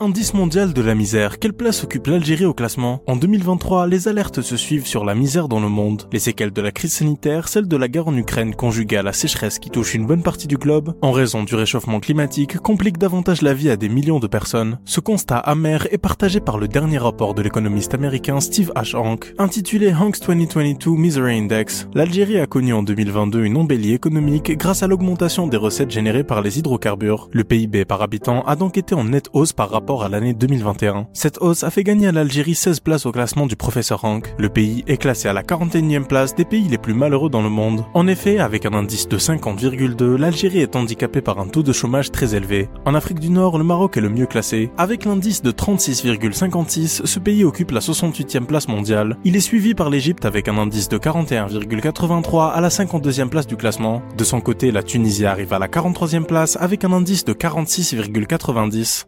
Indice mondial de la misère, quelle place occupe l'Algérie au classement? En 2023, les alertes se suivent sur la misère dans le monde. Les séquelles de la crise sanitaire, celle de la guerre en Ukraine conjuguée à la sécheresse qui touche une bonne partie du globe, en raison du réchauffement climatique, compliquent davantage la vie à des millions de personnes. Ce constat amer est partagé par le dernier rapport de l'économiste américain Steve H. Hank, intitulé Hank's 2022 Misery Index. L'Algérie a connu en 2022 une embellie économique grâce à l'augmentation des recettes générées par les hydrocarbures. Le PIB par habitant a donc été en nette hausse par rapport à l'année 2021. Cette hausse a fait gagner à l'Algérie 16 places au classement du professeur Hank. Le pays est classé à la 41e place des pays les plus malheureux dans le monde. En effet, avec un indice de 50,2, l'Algérie est handicapée par un taux de chômage très élevé. En Afrique du Nord, le Maroc est le mieux classé. Avec l'indice de 36,56, ce pays occupe la 68e place mondiale. Il est suivi par l'Égypte avec un indice de 41,83 à la 52e place du classement. De son côté, la Tunisie arrive à la 43e place avec un indice de 46,90.